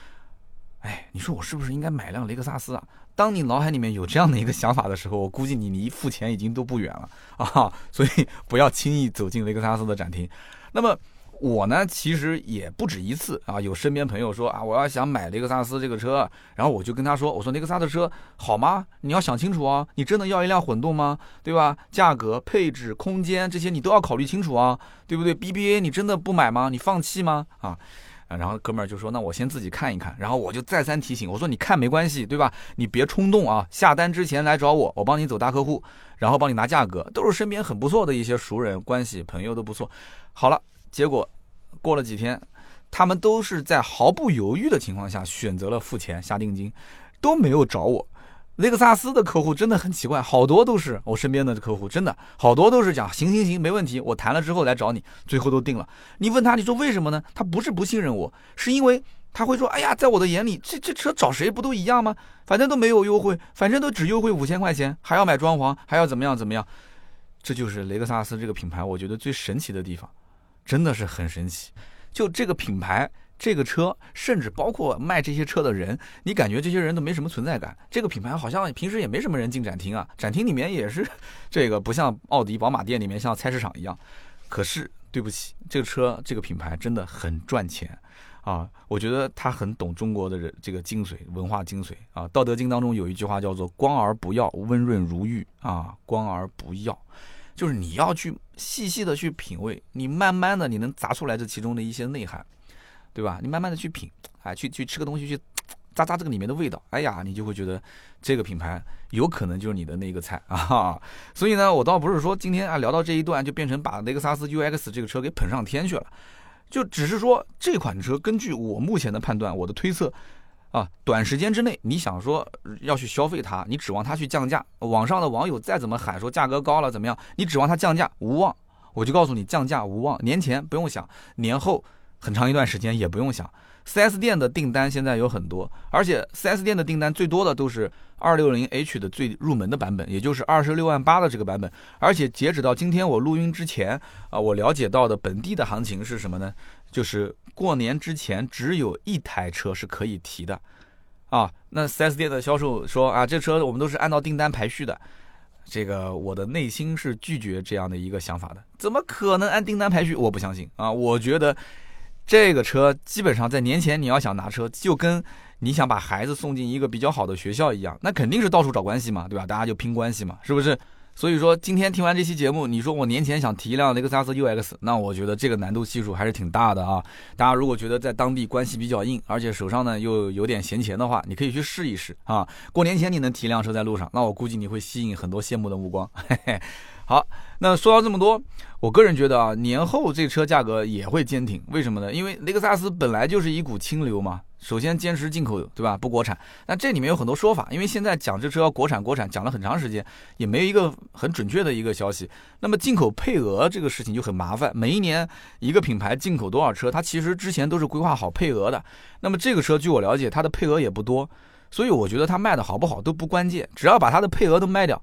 哎，你说我是不是应该买辆雷克萨斯啊？当你脑海里面有这样的一个想法的时候，我估计你离付钱已经都不远了啊！所以不要轻易走进雷克萨斯的展厅。那么我呢，其实也不止一次啊，有身边朋友说啊，我要想买雷克萨斯这个车，然后我就跟他说，我说雷克萨斯车好吗？你要想清楚啊，你真的要一辆混动吗？对吧？价格、配置、空间这些你都要考虑清楚啊，对不对？BBA 你真的不买吗？你放弃吗？啊？然后哥们儿就说：“那我先自己看一看。”然后我就再三提醒我说：“你看没关系，对吧？你别冲动啊！下单之前来找我，我帮你走大客户，然后帮你拿价格，都是身边很不错的一些熟人关系朋友都不错。好了，结果过了几天，他们都是在毫不犹豫的情况下选择了付钱下定金，都没有找我。”雷克萨斯的客户真的很奇怪，好多都是我身边的客户，真的好多都是讲行行行，没问题，我谈了之后来找你，最后都定了。你问他，你说为什么呢？他不是不信任我，是因为他会说，哎呀，在我的眼里，这这车找谁不都一样吗？反正都没有优惠，反正都只优惠五千块钱，还要买装潢，还要怎么样怎么样？这就是雷克萨斯这个品牌，我觉得最神奇的地方，真的是很神奇。就这个品牌。这个车，甚至包括卖这些车的人，你感觉这些人都没什么存在感。这个品牌好像平时也没什么人进展厅啊，展厅里面也是这个不像奥迪、宝马店里面像菜市场一样。可是对不起，这个车这个品牌真的很赚钱啊！我觉得他很懂中国的人这个精髓文化精髓啊。《道德经》当中有一句话叫做“光而不要，温润如玉”啊，“光而不要”，就是你要去细细的去品味，你慢慢的你能砸出来这其中的一些内涵。对吧？你慢慢的去品，哎，去去吃个东西，去咂咂这个里面的味道，哎呀，你就会觉得这个品牌有可能就是你的那个菜啊。所以呢，我倒不是说今天啊聊到这一段就变成把雷克萨斯 UX 这个车给捧上天去了，就只是说这款车根据我目前的判断，我的推测啊，短时间之内你想说要去消费它，你指望它去降价，网上的网友再怎么喊说价格高了怎么样，你指望它降价无望。我就告诉你，降价无望，年前不用想，年后。很长一段时间也不用想，4S 店的订单现在有很多，而且 4S 店的订单最多的都是 260H 的最入门的版本，也就是二十六万八的这个版本。而且截止到今天我录音之前啊，我了解到的本地的行情是什么呢？就是过年之前只有一台车是可以提的，啊，那 4S 店的销售说啊，这车我们都是按照订单排序的。这个我的内心是拒绝这样的一个想法的，怎么可能按订单排序？我不相信啊！我觉得这个车基本上在年前你要想拿车，就跟你想把孩子送进一个比较好的学校一样，那肯定是到处找关系嘛，对吧？大家就拼关系嘛，是不是？所以说，今天听完这期节目，你说我年前想提一辆雷克萨斯 UX，那我觉得这个难度系数还是挺大的啊。大家如果觉得在当地关系比较硬，而且手上呢又有点闲钱的话，你可以去试一试啊。过年前你能提辆车在路上，那我估计你会吸引很多羡慕的目光。嘿嘿。好，那说到这么多，我个人觉得啊，年后这车价格也会坚挺，为什么呢？因为雷克萨斯本来就是一股清流嘛。首先坚持进口，对吧？不国产。那这里面有很多说法，因为现在讲这车国产，国产讲了很长时间，也没有一个很准确的一个消息。那么进口配额这个事情就很麻烦，每一年一个品牌进口多少车，它其实之前都是规划好配额的。那么这个车据我了解，它的配额也不多，所以我觉得它卖的好不好都不关键，只要把它的配额都卖掉，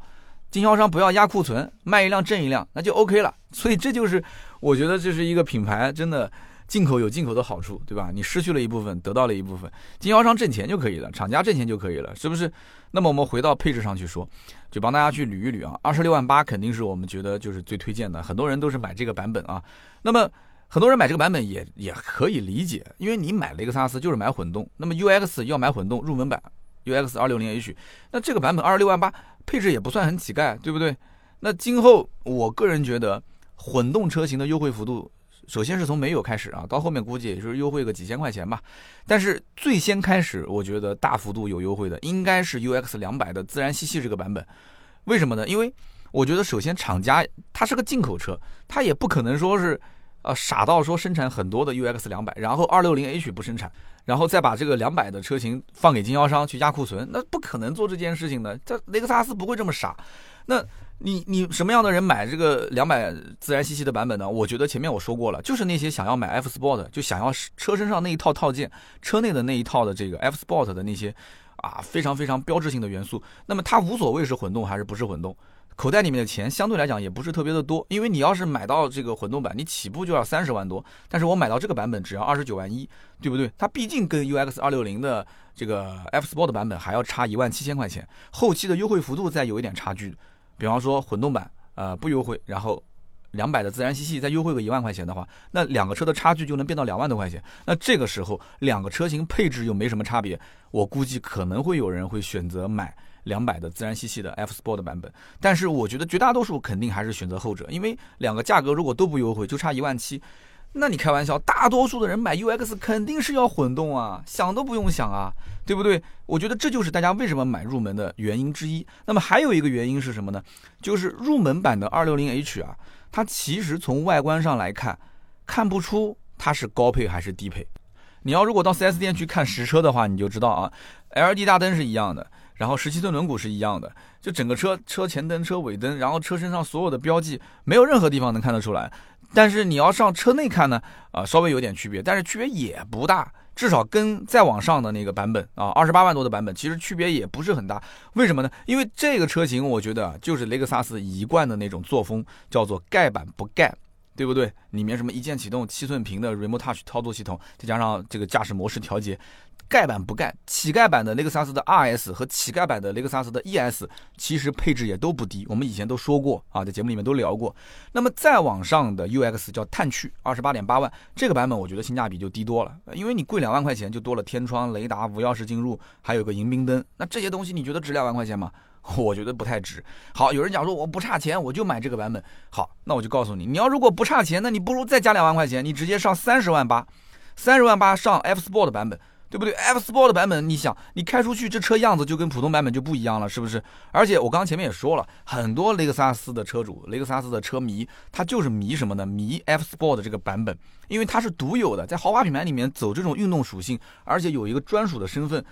经销商不要压库存，卖一辆挣一辆，那就 OK 了。所以这就是我觉得这是一个品牌真的。进口有进口的好处，对吧？你失去了一部分，得到了一部分，经销商挣钱就可以了，厂家挣钱就可以了，是不是？那么我们回到配置上去说，就帮大家去捋一捋啊。二十六万八肯定是我们觉得就是最推荐的，很多人都是买这个版本啊。那么很多人买这个版本也也可以理解，因为你买雷克萨斯就是买混动，那么 UX 要买混动入门版 UX 二六零 H，那这个版本二十六万八配置也不算很乞丐，对不对？那今后我个人觉得混动车型的优惠幅度。首先是从没有开始啊，到后面估计也就是优惠个几千块钱吧。但是最先开始，我觉得大幅度有优惠的应该是 UX 两百的自然吸气这个版本。为什么呢？因为我觉得首先厂家它是个进口车，它也不可能说是呃傻到说生产很多的 UX 两百，然后二六零 H 不生产，然后再把这个两百的车型放给经销商去压库存，那不可能做这件事情的。这雷克萨斯不会这么傻。那你你什么样的人买这个两百自然吸气的版本呢？我觉得前面我说过了，就是那些想要买 F Sport，就想要车身上那一套套件，车内的那一套的这个 F Sport 的那些啊非常非常标志性的元素。那么它无所谓是混动还是不是混动，口袋里面的钱相对来讲也不是特别的多，因为你要是买到这个混动版，你起步就要三十万多，但是我买到这个版本只要二十九万一，对不对？它毕竟跟 UX 二六零的这个 F Sport 版本还要差一万七千块钱，后期的优惠幅度再有一点差距。比方说混动版，呃不优惠，然后两百的自然吸气再优惠个一万块钱的话，那两个车的差距就能变到两万多块钱。那这个时候两个车型配置又没什么差别，我估计可能会有人会选择买两百的自然吸气的 F Sport 版本。但是我觉得绝大多数肯定还是选择后者，因为两个价格如果都不优惠，就差一万七。那你开玩笑，大多数的人买 UX 肯定是要混动啊，想都不用想啊，对不对？我觉得这就是大家为什么买入门的原因之一。那么还有一个原因是什么呢？就是入门版的 260H 啊，它其实从外观上来看，看不出它是高配还是低配。你要如果到 4S 店去看实车的话，你就知道啊，LED 大灯是一样的，然后十七寸轮毂是一样的，就整个车车前灯、车尾灯，然后车身上所有的标记，没有任何地方能看得出来。但是你要上车内看呢，啊，稍微有点区别，但是区别也不大，至少跟再往上的那个版本啊，二十八万多的版本，其实区别也不是很大。为什么呢？因为这个车型，我觉得就是雷克萨斯一贯的那种作风，叫做盖板不盖，对不对？里面什么一键启动、七寸屏的 Remote Touch 操作系统，再加上这个驾驶模式调节。盖板不盖，乞丐版的雷克萨斯的 RS 和乞丐版的雷克萨斯的 ES，其实配置也都不低。我们以前都说过啊，在节目里面都聊过。那么再往上的 UX 叫探趣，二十八点八万，这个版本我觉得性价比就低多了，因为你贵两万块钱就多了天窗、雷达、无钥匙进入，还有个迎宾灯。那这些东西你觉得值两万块钱吗？我觉得不太值。好，有人讲说我不差钱，我就买这个版本。好，那我就告诉你，你要如果不差钱，那你不如再加两万块钱，你直接上三十万八，三十万八上 F Sport 版本。对不对？F Sport 的版本，你想，你开出去这车样子就跟普通版本就不一样了，是不是？而且我刚刚前面也说了，很多雷克萨斯的车主、雷克萨斯的车迷，他就是迷什么呢？迷 F Sport 这个版本，因为它是独有的，在豪华品牌里面走这种运动属性，而且有一个专属的身份，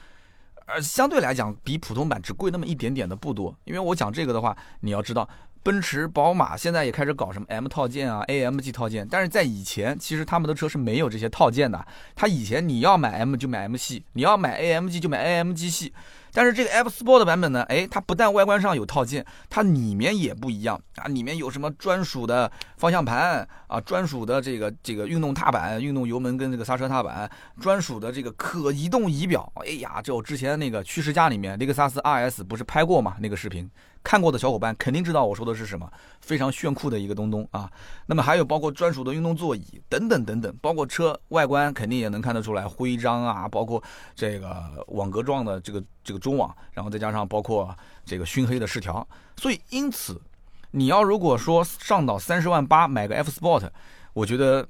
而相对来讲比普通版只贵那么一点点的不多。因为我讲这个的话，你要知道。奔驰、宝马现在也开始搞什么 M 套件啊、AMG 套件，但是在以前其实他们的车是没有这些套件的。它以前你要买 M 就买 M 系，你要买 AMG 就买 AMG 系。但是这个 F Sport 版本呢，哎，它不但外观上有套件，它里面也不一样啊，里面有什么专属的方向盘啊，专属的这个这个运动踏板、运动油门跟这个刹车踏板，专属的这个可移动仪表。哎呀，这我之前那个趋势家里面雷克萨斯 RS 不是拍过嘛那个视频。看过的小伙伴肯定知道我说的是什么，非常炫酷的一个东东啊。那么还有包括专属的运动座椅等等等等，包括车外观肯定也能看得出来徽章啊，包括这个网格状的这个这个中网，然后再加上包括这个熏黑的饰条。所以因此，你要如果说上到三十万八买个 F Sport，我觉得。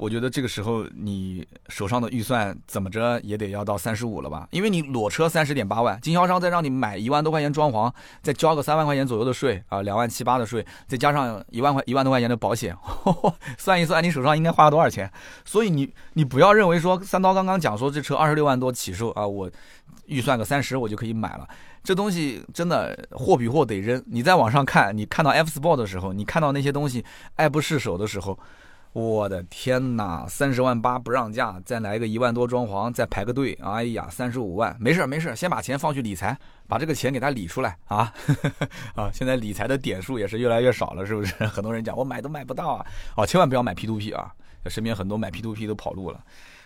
我觉得这个时候你手上的预算怎么着也得要到三十五了吧？因为你裸车三十点八万，经销商再让你买一万多块钱装潢，再交个三万块钱左右的税啊，两万七八的税，再加上一万块一万多块钱的保险，算一算你手上应该花了多少钱？所以你你不要认为说三刀刚刚讲说这车二十六万多起售啊，我预算个三十我就可以买了，这东西真的货比货得扔。你在网上看，你看到 F Sport 的时候，你看到那些东西爱不释手的时候。我的天哪，三十万八不让价，再来个一万多装潢，再排个队，哎呀，三十五万，没事没事，先把钱放去理财，把这个钱给他理出来啊 啊！现在理财的点数也是越来越少了，是不是？很多人讲我买都买不到啊，哦，千万不要买 P to P 啊，身边很多买 P to P 都跑路了。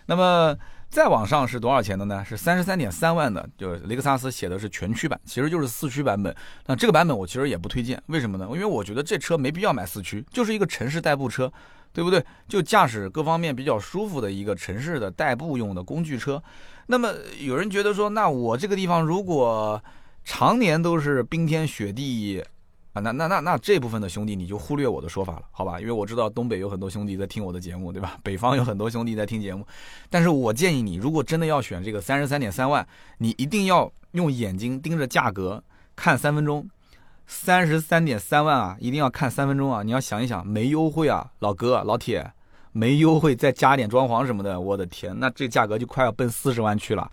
那么再往上是多少钱的呢？是三十三点三万的，就是雷克萨斯写的是全驱版，其实就是四驱版本。那这个版本我其实也不推荐，为什么呢？因为我觉得这车没必要买四驱，就是一个城市代步车。对不对？就驾驶各方面比较舒服的一个城市的代步用的工具车。那么有人觉得说，那我这个地方如果常年都是冰天雪地啊，那那那那这部分的兄弟你就忽略我的说法了，好吧？因为我知道东北有很多兄弟在听我的节目，对吧？北方有很多兄弟在听节目。但是我建议你，如果真的要选这个三十三点三万，你一定要用眼睛盯着价格看三分钟。三十三点三万啊，一定要看三分钟啊！你要想一想，没优惠啊，老哥老铁，没优惠再加点装潢什么的，我的天，那这价格就快要奔四十万去了。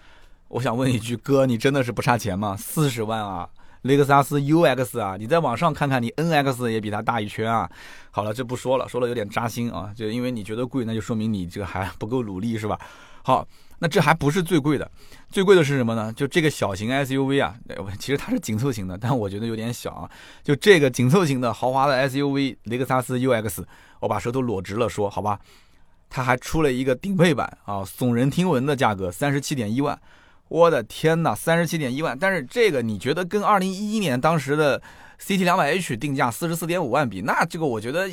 我想问一句，哥，你真的是不差钱吗？四十万啊，雷克萨斯 UX 啊，你在网上看看，你 NX 也比它大一圈啊。好了，这不说了，说了有点扎心啊，就因为你觉得贵，那就说明你这个还不够努力是吧？好。那这还不是最贵的，最贵的是什么呢？就这个小型 SUV 啊，其实它是紧凑型的，但我觉得有点小啊。就这个紧凑型的豪华的 SUV 雷克萨斯 UX，我把舌头裸直了说，好吧，它还出了一个顶配版啊，耸人听闻的价格三十七点一万，我的天哪，三十七点一万！但是这个你觉得跟二零一一年当时的 CT 两百 H 定价四十四点五万比，那这个我觉得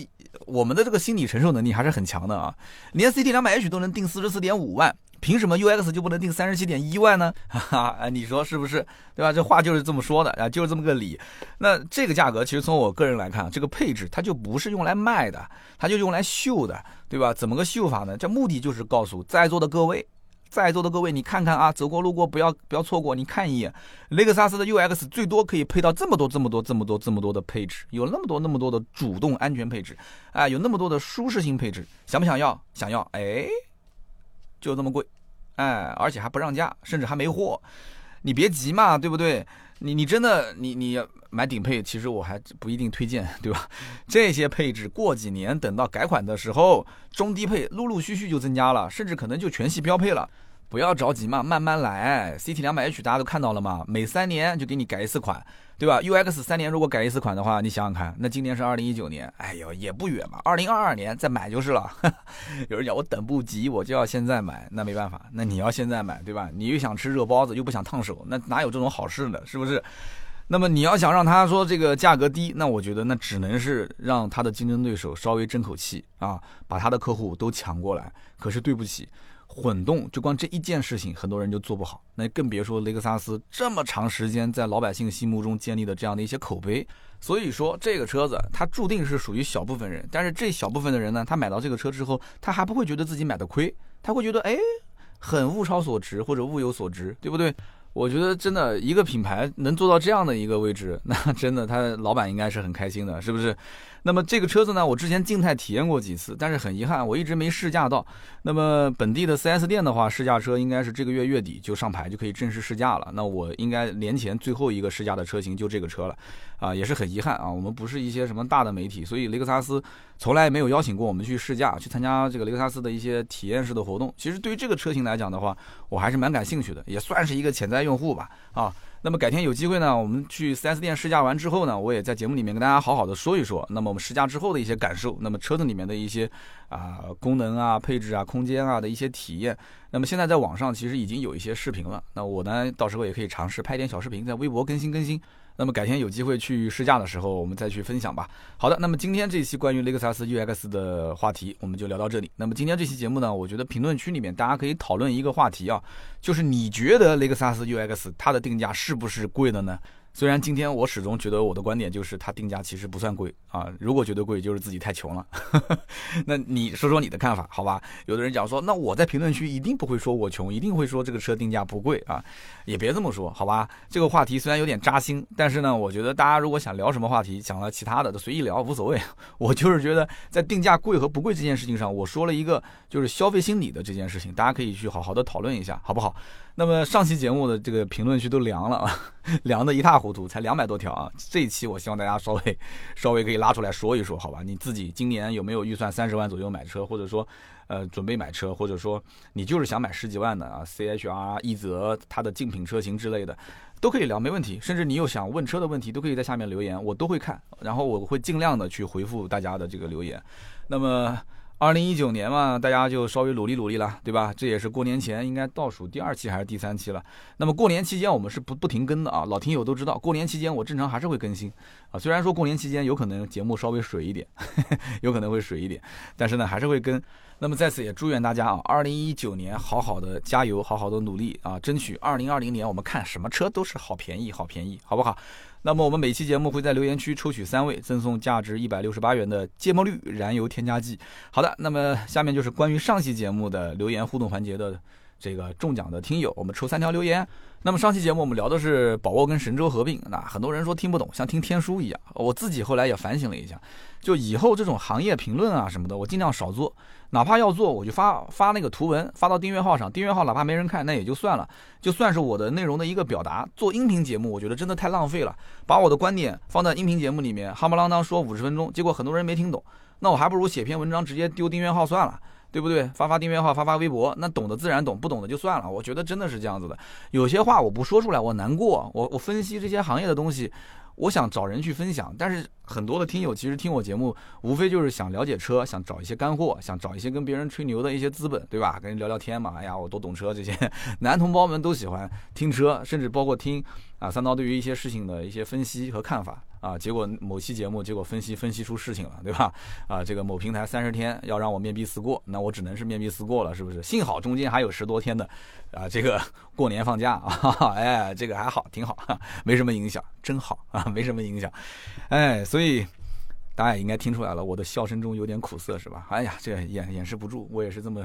我们的这个心理承受能力还是很强的啊，连 CT 两百 H 都能定四十四点五万。凭什么 UX 就不能定三十七点一万呢？哈 哈，你说是不是？对吧？这话就是这么说的啊，就是这么个理。那这个价格其实从我个人来看，这个配置它就不是用来卖的，它就用来秀的，对吧？怎么个秀法呢？这目的就是告诉在座的各位，在座的各位，你看看啊，走过路过不要不要错过，你看一眼，雷克萨斯的 UX 最多可以配到这么多这么多这么多这么多的配置，有那么多那么多的主动安全配置，啊，有那么多的舒适性配置，想不想要？想要，哎。就这么贵，哎，而且还不让价，甚至还没货，你别急嘛，对不对？你你真的你你买顶配，其实我还不一定推荐，对吧？这些配置过几年等到改款的时候，中低配陆陆续续就增加了，甚至可能就全系标配了。不要着急嘛，慢慢来。CT 两百 H 大家都看到了嘛，每三年就给你改一次款，对吧？UX 三年如果改一次款的话，你想想看，那今年是二零一九年，哎呦也不远嘛，二零二二年再买就是了。有人讲我等不及，我就要现在买，那没办法，那你要现在买，对吧？你又想吃热包子，又不想烫手，那哪有这种好事呢？是不是？那么你要想让他说这个价格低，那我觉得那只能是让他的竞争对手稍微争口气啊，把他的客户都抢过来。可是对不起。混动就光这一件事情，很多人就做不好，那更别说雷克萨斯这么长时间在老百姓心目中建立的这样的一些口碑。所以说，这个车子它注定是属于小部分人，但是这小部分的人呢，他买到这个车之后，他还不会觉得自己买的亏，他会觉得哎，很物超所值或者物有所值，对不对？我觉得真的一个品牌能做到这样的一个位置，那真的他老板应该是很开心的，是不是？那么这个车子呢，我之前静态体验过几次，但是很遗憾，我一直没试驾到。那么本地的 4S 店的话，试驾车应该是这个月月底就上牌，就可以正式试驾了。那我应该年前最后一个试驾的车型就这个车了，啊，也是很遗憾啊。我们不是一些什么大的媒体，所以雷克萨斯从来没有邀请过我们去试驾，去参加这个雷克萨斯的一些体验式的活动。其实对于这个车型来讲的话，我还是蛮感兴趣的，也算是一个潜在用户吧，啊。那么改天有机会呢，我们去 4S 店试驾完之后呢，我也在节目里面跟大家好好的说一说。那么我们试驾之后的一些感受，那么车子里面的一些啊功能啊、配置啊、空间啊的一些体验。那么现在在网上其实已经有一些视频了，那我呢到时候也可以尝试拍点小视频，在微博更新更新。那么改天有机会去试驾的时候，我们再去分享吧。好的，那么今天这期关于雷克萨斯 UX 的话题，我们就聊到这里。那么今天这期节目呢，我觉得评论区里面大家可以讨论一个话题啊，就是你觉得雷克萨斯 UX 它的定价是不是贵的呢？虽然今天我始终觉得我的观点就是它定价其实不算贵啊，如果觉得贵就是自己太穷了。那你说说你的看法，好吧？有的人讲说，那我在评论区一定不会说我穷，一定会说这个车定价不贵啊，也别这么说，好吧？这个话题虽然有点扎心，但是呢，我觉得大家如果想聊什么话题，讲了其他的都随意聊，无所谓。我就是觉得在定价贵和不贵这件事情上，我说了一个就是消费心理的这件事情，大家可以去好好的讨论一下，好不好？那么上期节目的这个评论区都凉了啊，凉的一塌糊涂，才两百多条啊。这一期我希望大家稍微稍微可以拉出来说一说，好吧？你自己今年有没有预算三十万左右买车，或者说呃准备买车，或者说你就是想买十几万的啊？C H R、一泽它的竞品车型之类的，都可以聊，没问题。甚至你有想问车的问题，都可以在下面留言，我都会看，然后我会尽量的去回复大家的这个留言。那么。二零一九年嘛，大家就稍微努力努力了，对吧？这也是过年前应该倒数第二期还是第三期了。那么过年期间我们是不不停更的啊，老听友都知道，过年期间我正常还是会更新啊。虽然说过年期间有可能节目稍微水一点，有可能会水一点，但是呢还是会更。那么在此也祝愿大家啊，二零一九年好好的加油，好好的努力啊，争取二零二零年我们看什么车都是好便宜，好便宜，好不好？那么我们每期节目会在留言区抽取三位，赠送价值一百六十八元的芥末绿燃油添加剂。好的，那么下面就是关于上期节目的留言互动环节的这个中奖的听友，我们抽三条留言。那么上期节目我们聊的是宝沃跟神州合并，那很多人说听不懂，像听天书一样。我自己后来也反省了一下，就以后这种行业评论啊什么的，我尽量少做，哪怕要做，我就发发那个图文发到订阅号上，订阅号哪怕没人看，那也就算了，就算是我的内容的一个表达。做音频节目，我觉得真的太浪费了，把我的观点放在音频节目里面，夯不啷当说五十分钟，结果很多人没听懂，那我还不如写篇文章直接丢订阅号算了。对不对？发发订阅号，发发微博，那懂的自然懂，不懂的就算了。我觉得真的是这样子的。有些话我不说出来，我难过。我我分析这些行业的东西，我想找人去分享。但是很多的听友其实听我节目，无非就是想了解车，想找一些干货，想找一些跟别人吹牛的一些资本，对吧？跟人聊聊天嘛。哎呀，我多懂车，这些 男同胞们都喜欢听车，甚至包括听啊三刀对于一些事情的一些分析和看法。啊，结果某期节目，结果分析分析出事情了，对吧？啊，这个某平台三十天要让我面壁思过，那我只能是面壁思过了，是不是？幸好中间还有十多天的，啊，这个 过年放假啊，哎，这个还好，挺好，没什么影响，真好啊，没什么影响，哎，所以大家也应该听出来了，我的笑声中有点苦涩，是吧？哎呀，这掩掩饰不住，我也是这么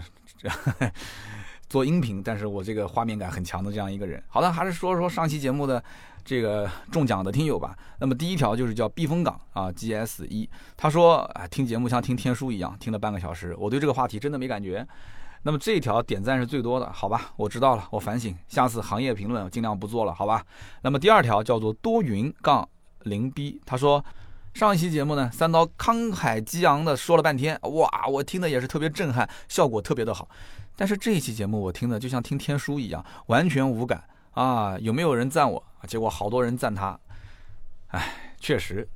做音频，但是我这个画面感很强的这样一个人。好的，还是说说上期节目的。这个中奖的听友吧，那么第一条就是叫避风港啊，G S 一，他说啊，听节目像听天书一样，听了半个小时，我对这个话题真的没感觉。那么这一条点赞是最多的，好吧，我知道了，我反省，下次行业评论尽量不做了，好吧。那么第二条叫做多云杠零 B，他说上一期节目呢，三刀慷慨激昂的说了半天，哇，我听的也是特别震撼，效果特别的好。但是这一期节目我听的就像听天书一样，完全无感。啊，有没有人赞我？结果好多人赞他。哎，确实，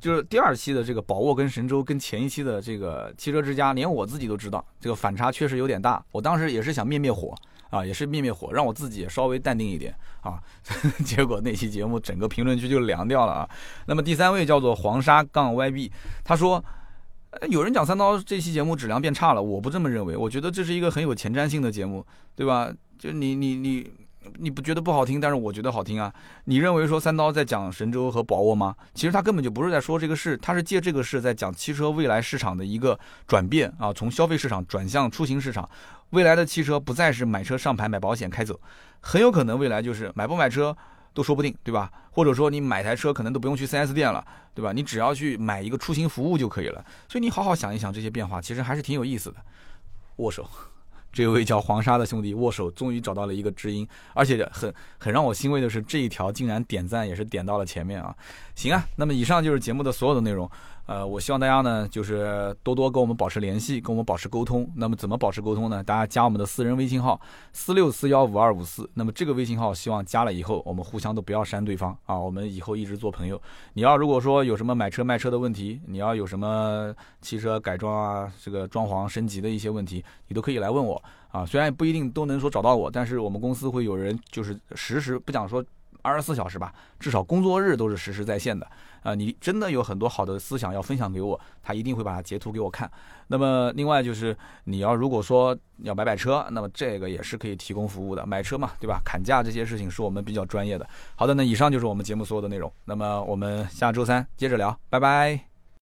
就是第二期的这个宝沃跟神州跟前一期的这个汽车之家，连我自己都知道，这个反差确实有点大。我当时也是想灭灭火啊，也是灭灭火，让我自己也稍微淡定一点啊。结果那期节目整个评论区就凉掉了啊。那么第三位叫做黄沙杠 YB，他说，有人讲三刀这期节目质量变差了，我不这么认为，我觉得这是一个很有前瞻性的节目，对吧？就你你你。你不觉得不好听，但是我觉得好听啊。你认为说三刀在讲神州和宝沃吗？其实他根本就不是在说这个事，他是借这个事在讲汽车未来市场的一个转变啊，从消费市场转向出行市场。未来的汽车不再是买车上牌买保险开走，很有可能未来就是买不买车都说不定，对吧？或者说你买台车可能都不用去 4S 店了，对吧？你只要去买一个出行服务就可以了。所以你好好想一想这些变化，其实还是挺有意思的。握手。这位叫黄沙的兄弟握手，终于找到了一个知音，而且很很让我欣慰的是，这一条竟然点赞也是点到了前面啊！行啊，那么以上就是节目的所有的内容。呃，我希望大家呢，就是多多跟我们保持联系，跟我们保持沟通。那么怎么保持沟通呢？大家加我们的私人微信号四六四幺五二五四。那么这个微信号，希望加了以后，我们互相都不要删对方啊，我们以后一直做朋友。你要如果说有什么买车卖车的问题，你要有什么汽车改装啊，这个装潢升级的一些问题，你都可以来问我啊。虽然不一定都能说找到我，但是我们公司会有人就是实时不讲说。二十四小时吧，至少工作日都是实时在线的啊！你真的有很多好的思想要分享给我，他一定会把它截图给我看。那么另外就是你要如果说要买买车，那么这个也是可以提供服务的。买车嘛，对吧？砍价这些事情是我们比较专业的。好的，那以上就是我们节目所有的内容。那么我们下周三接着聊，拜拜。